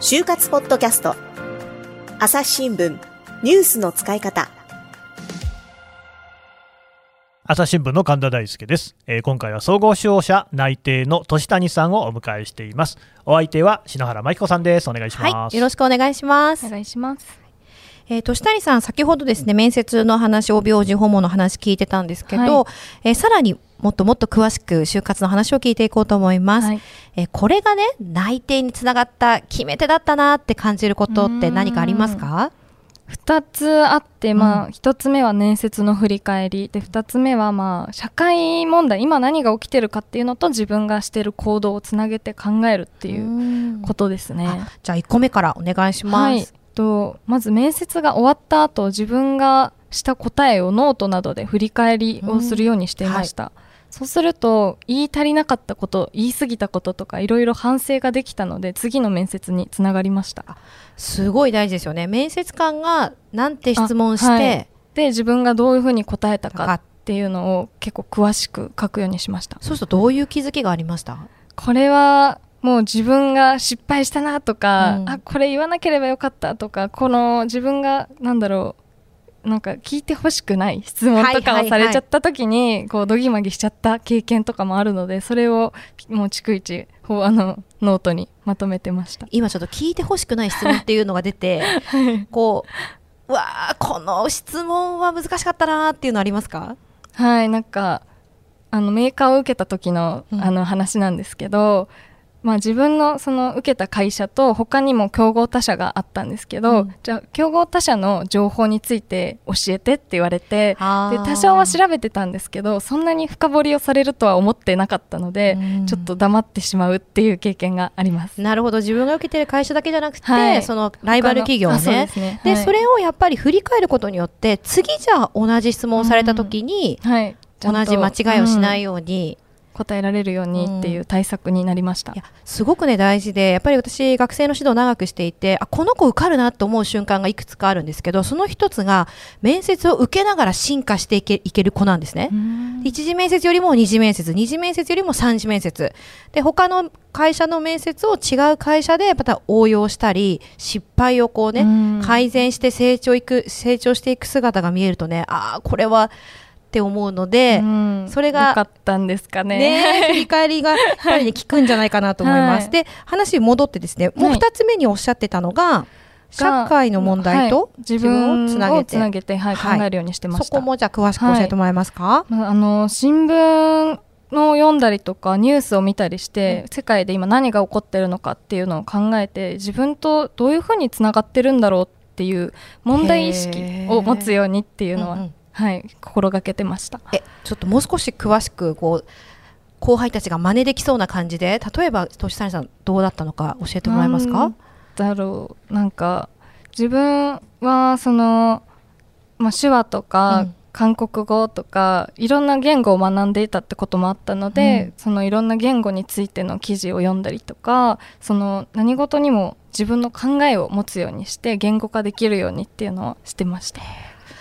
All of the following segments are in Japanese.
就活ポッドキャスト。朝日新聞。ニュースの使い方。朝日新聞の神田大輔です、えー今回は総合商社内定の年谷さんをお迎えしています。お相手は篠原真紀子さんです。お願いします、はい、よろしくお願いします。お願いします。えー、年谷さん、先ほどですね、面接の話、帯王子訪問の話聞いてたんですけど、はえーさらにもっともっと詳しく就活の話を聞いていこうと思います。はい。えーこれがね、内定につながった決め手だったなって感じることって何かありますか？二つあって、まうあ、一つ目は面接の振り返り。で二つ目はまあ社会問題。今何が起きてるかっていうのと自分がしてる行動をつなげて考えるっていうことですね。あじゃあ1個目からお願いします。はい、とまず面接が終わった後自分がした答えをノートなどで振り返りをするようにしていました、そうすると言い足りなかったこと言い過ぎたこととかいろいろ反省ができたので次の面接につながりました。すごい大事ですよね。面接官がなんて質問して、あはい。で自分がどういうふうに答えたかかっていうのを結構詳しく書くようにしました。そうするとどういう気づきがありました？これはもう自分が失敗したなとか、うん。あこれ言わなければよかったとかこの自分がなんだろうなんか聞いてほしくない質問とかはいはいはいをされちゃった時にこうどぎまぎしちゃった経験とかもあるのでそれをもう逐一のノートにまとめてました。今ちょっと聞いてほしくない質問っていうのが出て こううわーこの質問は難しかったなーっていうのありますか？はいなんかあのメーカーを受けた時の,、うん。あの話なんですけど、まあ、自分のその受けた会社と他にも競合他社があったんですけど、うん。じゃあ競合他社の情報について教えてって言われてで多少は調べてたんですけどそんなに深掘りをされるとは思ってなかったので、うん。ちょっと黙ってしまうっていう経験があります。なるほど。自分が受けてる会社だけじゃなくて、はい。そのライバル企業他のあそうねですね。ではい。それをやっぱり振り返ることによって次じゃあ同じ質問をされた時に、はい、ちゃんと。同じ間違いをしないうんように、答えられるようにっていう対策になりました。いやすごくね大事でやっぱり私学生の指導を長くしていてあこの子受かるなと思う瞬間がいくつかあるんですけどその一つが面接を受けながら進化していけいける子なんですね。うん一次面接よりも二次面接、二次面接よりも三次面接。で、他の会社の面接を違う会社でまた応用したり、失敗をこうね、うん改善して成長いく、成長していく姿が見えるとね、ああ、これはって思うので、うん。それがよかったんですかね。ね、振り返りがやっぱりね、効くんじゃないかなと思います。はい。で、話に戻ってですね、もう二つ目におっしゃってたのが、社会の問題とはい。自分をつなげて。自分をつはいはい。考えるようにしてました。そこもじゃあ詳しく教えてもらえますか、まああの新聞の読んだりとかニュースを見たりして、世界で今何が起こってるのかっていうのを考えて自分とどういうふうにつながってるんだろうっていう問題意識を持つようにっていうのは、はい心がけてました。えちょっともう少し詳しくこう後輩たちが真似できそうな感じで例えばとし谷さんどうだったのか教えてもらえますか？だろう。なんか自分はその、まあ、手話とか、うん。韓国語とかいろんな言語を学んでいたってこともあったので、うん。そのいろんな言語についての記事を読んだりとかその何事にも自分の考えを持つようにして言語化できるようにっていうのをしてました。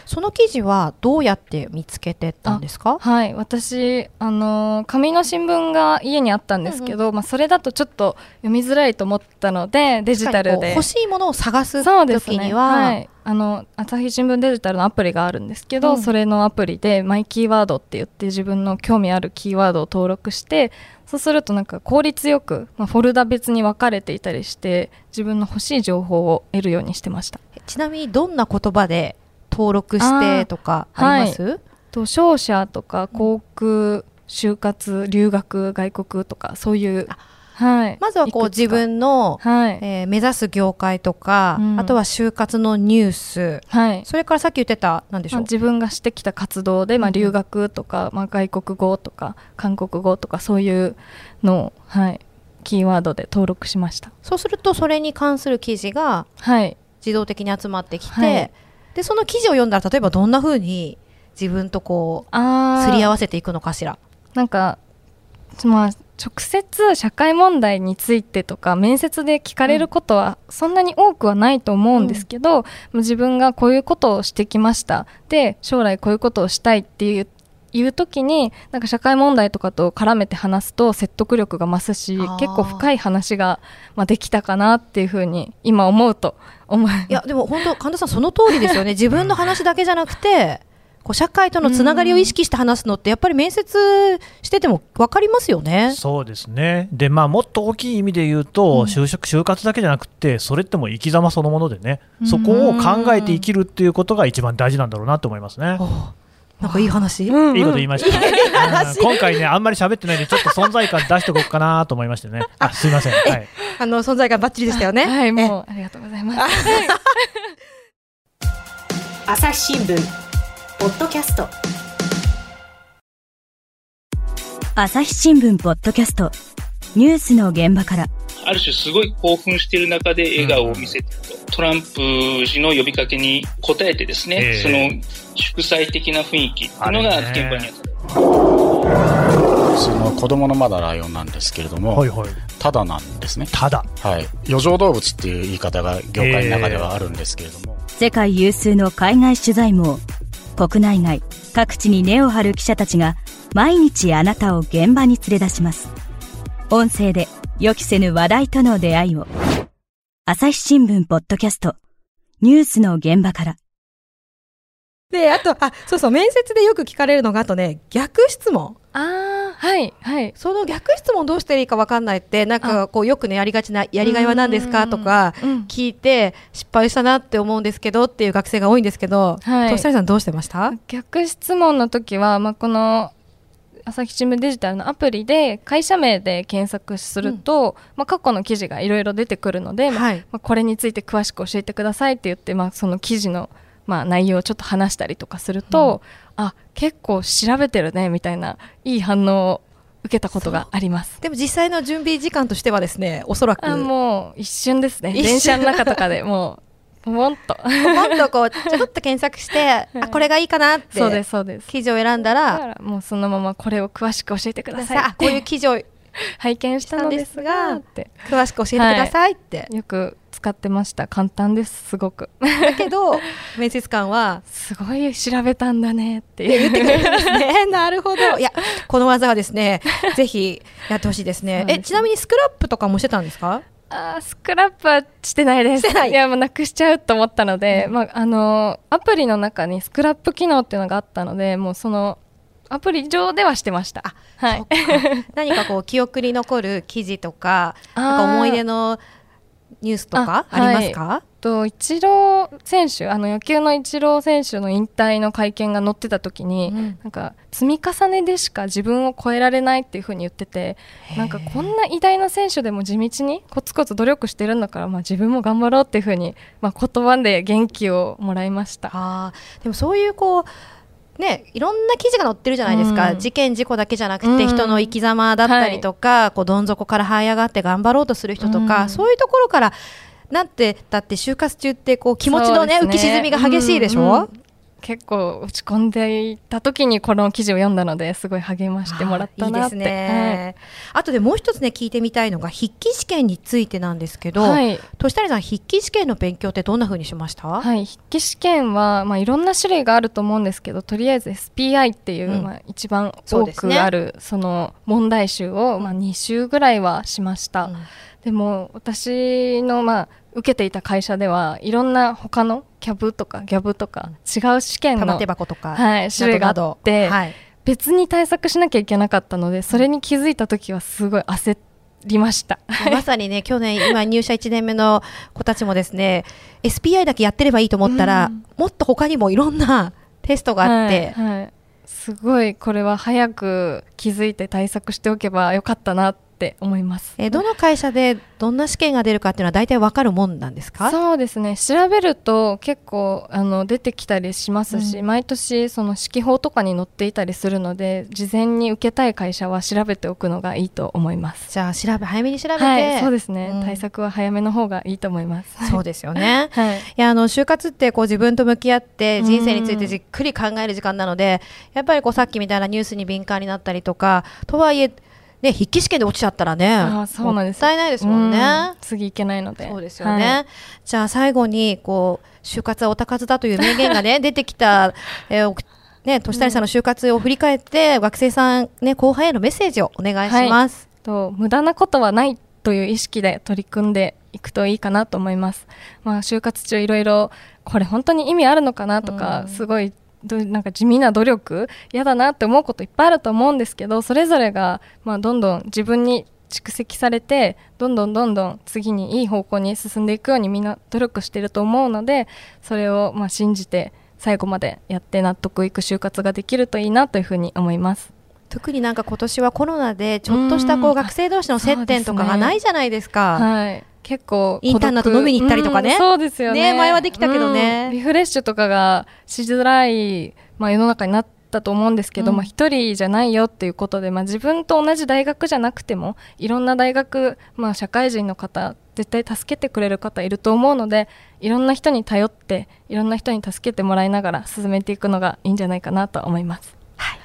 その記事はどうやって見つけてったんですか？はい。私あのー紙の新聞が家にあったんですけど、まあ、それだとちょっと読みづらいと思ったのでデジタルで。欲しいものを探す時には、はい、あの朝日新聞デジタルのアプリがあるんですけど、うん。それのアプリでマイキーワードって言って自分の興味あるキーワードを登録してそうするとなんか効率よく、まあ、フォルダ別に分かれていたりして自分の欲しい情報を得るようにしてました。ちなみにどんな言葉で登録してとかあります、と商社とか航空就活留学外国とかそういうあはい。まずはこう自分の、はい、えー目指す業界とか、うん。あとは就活のニュース。はい。それからさっき言ってた何でしょう、まあ自分がしてきた活動で、まあ、うんうん。留学とか、まあ、外国語とか韓国語とかそういうのを、はい、キーワードで登録しました。そうするとそれに関する記事がはい、自動的に集まってきて、はいでその記事を読んだら例えばどんな風に自分とこうすり合わせていくのかしら？なんか、まあ、直接社会問題についてとか面接で聞かれることはそんなに多くはないと思うんですけど、自分がこういうことをしてきました。で将来こういうことをしたいっていういう時になんか社会問題とかと絡めて話すと説得力が増すし結構深い話が、まあ、できたかなっていうふうに今思うと思いいやでも本当神田さんその通りですよね。自分の話だけじゃなくてこう社会とのつながりを意識して話すのってやっぱり面接してても分かりますよね。そうですね、でまあ、もっと大きい意味で言うと、就職、就活だけじゃなくて、それってもう生き様そのものでね、そこを考えて生きるっていうことが一番大事なんだろうなと思いますね。おなんかいい話、いいこと言いました、うん今回ね、あんまり喋ってないんで、ちょっと存在感出しておこうかなと思いましてね、あすいません、はい、あの存在感バッチリでしたよね。はいもうありがとうございます。朝日新聞ポッドキャスト。朝日新聞ポッドキャスト。ニュースの現場からある種すごい興奮している中で笑顔を見せてると、トランプ氏の呼びかけに応えてですね、ええその祝祭的な雰囲気っていうのが現場にあった。その子供のまだライオンなんですけれども、はいはい、ただなんですね。ただ、はい。余剰動物っていう言い方が業界の中ではあるんですけれども、世界有数の海外取材網国内外各地に根を張る記者たちが毎日あなたを現場に連れ出します音声で予期せぬ話題との出会いを。朝日新聞ポッドキャスト。ニュースの現場から。であとあそうそう面接でよく聞かれるのがあとね逆質問。ああはいはい。その逆質問どうしていいか分かんないってなんかこうよくねやりがちなやりがいは何ですかとかうん聞いて失敗したなって思うんですけどっていう学生が多いんですけど、はい。としささんどうしてました？逆質問の時は、まあ、この朝日新聞デジタルのアプリで会社名で検索すると、まあ、過去の記事がいろいろ出てくるので、まあはい。まあこれについて詳しく教えてくださいって言って、まあ、その記事の、まあ、内容をちょっと話したりとかすると、あ結構調べてるねみたいないい反応を受けたことがあります。でも実際の準備時間としてはですねおそらく。あもう一瞬ですね。電車の中とかでもうポンと。もっとこうちょっと検索してあこれがいいかなってそうですそうです。記事を選んだらもうそのままこれを詳しく教えてくださいあこういう記事を拝見したのですがって。詳しく教えてくださいって、よく使ってました。簡単ですすごく。だけど面接官はすごい調べたんだねっていう。ね。なるほど。いやこの技はですねぜひやってほしいですね。そうですね。えちなみにスクラップとかもしてたんですか？あースクラップはしてないです。い。やもうなくしちゃうと思ったので、まああのアプリの中にスクラップ機能っていうのがあったのでもうそのアプリ上ではしてました。はい。か。何かこう記憶に残る記事とか なんか思い出のニュースとかあありますか、とイチロー選手あの野球のイチロー選手の引退の会見が載ってた時に、うん。なんか積み重ねでしか自分を超えられないっていうふうに言っててなんかこんな偉大な選手でも地道にコツコツ努力してるんだから、まあ、自分も頑張ろうっていうふうに、まあ、言葉で元気をもらいました。あーでもそういうこうねいろんな記事が載ってるじゃないですか、うん。事件事故だけじゃなくて、うん。人の生き様だったりとか、こうどん底から這い上がって頑張ろうとする人とか、うん。そういうところからなんてだって就活中ってこう気持ちのねそうです浮き沈みが激しいでしょ、うんうん結構落ち込んでいた時にこの記事を読んだのですごい励ましてもらったなって。あーいいですね、あとでもう一つね聞いてみたいのが筆記試験についてなんですけど、はい、はい年谷さん筆記試験の勉強ってどんな風にしました、はい、筆記試験は、まあ、いろんな種類があると思うんですけどとりあえず SPI っていう、うん。まあ、一番多くあるその問題集を、まあ、2週ぐらいはしました、うんでも私の、まあ、受けていた会社ではいろんな他のキャブとかギャブとか違う試験の玉手、箱とか、はい、種類があって、どはい。別に対策しなきゃいけなかったのでそれに気づいた時はすごい焦りました。まさにね、去年、今入社1年目の子たちもですね、SPI だけやってればいいと思ったら、うん。もっと他にもいろんなテストがあって、はいはい。すごいこれは早く気づいて対策しておけばよかったなって思います。えーどの会社でどんな試験が出るかっていうのは大体わかるもんなんですか？そうですね調べると結構あの出てきたりしますし、うん毎年その指揮法とかに載っていたりするので事前に受けたい会社は調べておくのがいいと思います。じゃあ調べ早めに調べて、はい、そうですね、うん対策は早めの方がいいと思います。そうですよね。はい、いやあの就活ってこう自分と向き合ってうん人生についてじっくり考える時間なので、やっぱりこうさっきみたいなニュースに敏感になったりとかとはいえ、ね、筆記試験で落ちちゃったらねあーそうなんです。もったいないですもんね。うん。次いけないので。そうですよね、はい。じゃあ最後にこう就活はおたかずだという名言がね 出てきた、えーおね、としさんの就活を振り返って、学生さん、ね、後輩へのメッセージをお願いします。はい、と無駄なことはないという意識で取り組んでいくといいかなと思います。まあ、就活中いろいろこれ本当に意味あるのかなとか、すごいなんか地味な努力嫌だなって思うこといっぱいあると思うんですけどそれぞれが、まあ、どんどん自分に蓄積されてどんどんどんどん次にいい方向に進んでいくようにみんな努力してると思うのでそれをまあ信じて最後までやって納得いく就活ができるといいなというふうに思います。特になんか今年はコロナでちょっとしたこう学生同士の接点とかがないじゃないですか。はい結構インターネット飲みに行ったりとかね、うん、そうですよね、ね、前はできたけどね、うん、リフレッシュとかがしづらい、まあ、世の中になったと思うんですけど、うん、まあ、一人じゃないよっていうことで、まあ、自分と同じ大学じゃなくてもいろんな大学、まあ、社会人の方絶対助けてくれる方いると思うのでいろんな人に頼っていろんな人に助けてもらいながら進めていくのがいいんじゃないかなと思います。はい、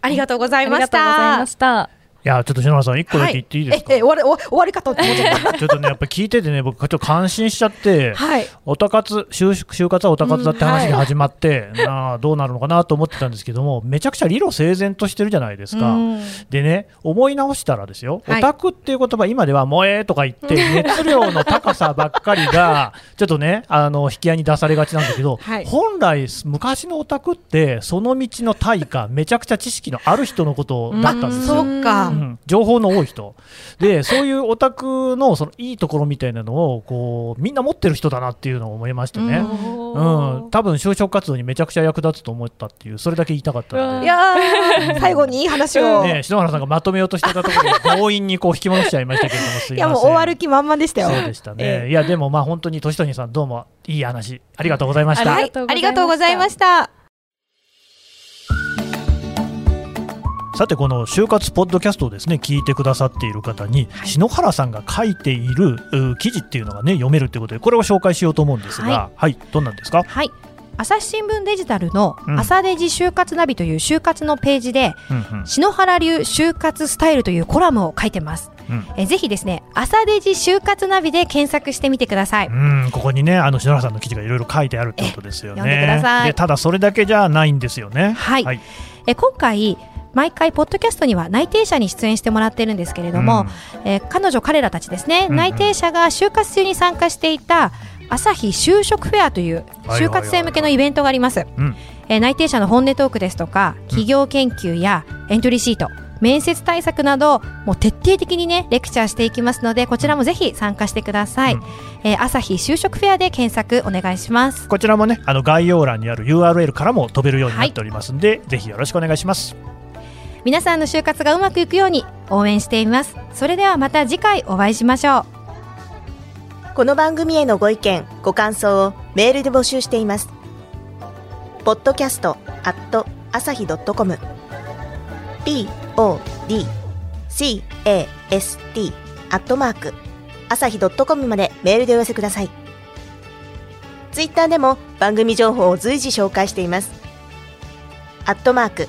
ありがとうございました。ありがとうございました。いやちょっと篠原さん一個だけ言っていいですか、はい、ええ終わり 終わりかと思っちゃったちょっとねやっぱ聞いててね 僕ちょっと感心しちゃって、はい、おたかつ就就活はおたかつだって話が始まって、うんはい、なあどうなるのかなと思ってたんですけどもめちゃくちゃ理路整然としてるじゃないですか、でね思い直したらですよ、オタクっていう言葉今では萌えとか言って 熱量の高さばっかりがちょっとねあの引き合いに出されがちなんだけど、はい、本来昔のオタクってその道の対価めちゃくちゃ知識のある人のことだったんですよ、うん、か、うん、情報の多い人。で そういうオタクのそのいいところみたいなのをこうみんな持ってる人だなっていうのを思いましてね、うん、多分就職活動にめちゃくちゃ役立つと思ったっていうそれだけ言いたかったので。いや最後にいい話を、ね、篠原さんがまとめようとしてたところで強引にこう引き戻しちゃいましたけどもすいません。いやもう終わる気満々でしたよ。そうでしたね、えー、いやでもまあ本当に年谷さんどうもいい話。ありがとうございました、はい、ありがとうございましたさてこの就活ポッドキャストをですね聞いてくださっている方に、はい、篠原さんが書いている記事っていうのがね読めるということでこれを紹介しようと思うんですが、はい、はい、どんなんですか？はい朝日新聞デジタルの朝デジ就活ナビという就活のページで、うん、篠原流就活スタイルというコラムを書いてます。うん、えぜひですね朝デジ就活ナビで検索してみてください。うんここにねあの篠原さんの記事がいろいろ書いてあるってことですよね。読んでください。ただそれだけじゃないんですよね。はい。はい、え今回毎回ポッドキャストには内定者に出演してもらってるんですけれども、うん、えー、彼女彼らたちですね、うんうん、内定者が就活中に参加していた朝日就職フェアという就活生向けのイベントがあります、えー、内定者の本音トークですとか企業研究やエントリーシート、面接対策などもう徹底的にねレクチャーしていきますのでこちらもぜひ参加してください、うん、えー、朝日就職フェアで検索お願いします。こちらもねあの概要欄にある URL からも飛べるようになっておりますんで、はい、ぜひよろしくお願いします皆さんの就活がうまくいくように応援しています。それではまた次回お会いしましょう。この番組へのご意見ご感想をメールで募集しています。ポッドキャストアット朝日ドットコム。podcast アットマーク朝日ドットコムまでメールでお寄せください。ツイッターでも番組情報を随時紹介しています。アットマーク